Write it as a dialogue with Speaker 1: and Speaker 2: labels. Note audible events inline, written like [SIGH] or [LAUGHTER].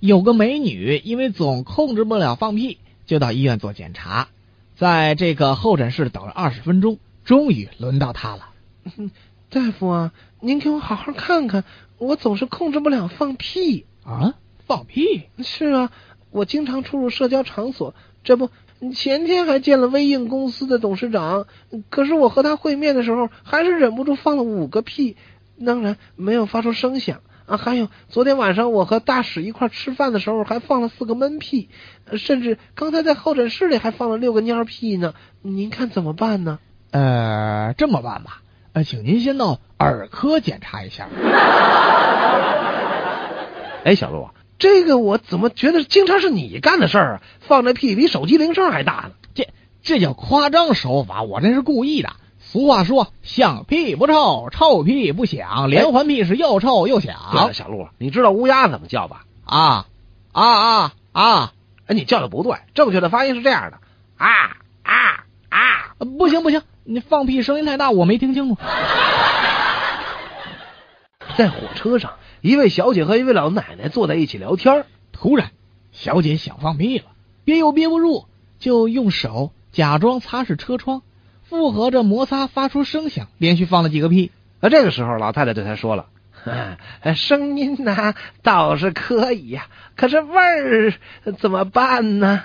Speaker 1: 有个美女因为总控制不了放屁，就到医院做检查，在这个候诊室等了二十分钟，终于轮到她了。[LAUGHS]
Speaker 2: 大夫啊，您给我好好看看，我总是控制不了放屁
Speaker 1: 啊！放屁？
Speaker 2: 是啊，我经常出入社交场所，这不，前天还见了微硬公司的董事长，可是我和他会面的时候，还是忍不住放了五个屁，当然没有发出声响啊。还有昨天晚上我和大使一块吃饭的时候，还放了四个闷屁，甚至刚才在候诊室里还放了六个蔫屁呢。您看怎么办呢？
Speaker 1: 呃，这么办吧。呃，请您先到耳科检查一下。[LAUGHS]
Speaker 2: 哎，小陆，这个我怎么觉得经常是你干的事儿啊？放这屁比手机铃声还大呢！
Speaker 1: 这这叫夸张手法，我这是故意的。俗话说，响屁不臭，臭屁不响，连环屁是又臭又响。
Speaker 2: 小鹿，你知道乌鸦怎么叫吧？
Speaker 1: 啊啊啊啊！
Speaker 2: 哎，你叫的不对，正确的发音是这样的：啊啊啊！
Speaker 1: 不行不行。你放屁声音太大，我没听清楚。
Speaker 2: 在火车上，一位小姐和一位老奶奶坐在一起聊天。
Speaker 1: 突然，小姐想放屁了，憋又憋不住，就用手假装擦拭车窗，附和着摩擦发出声响，连续放了几个屁。
Speaker 2: 而这个时候，老太太对他说了：“ [LAUGHS] 声音呢倒是可以呀，可是味儿怎么办呢？”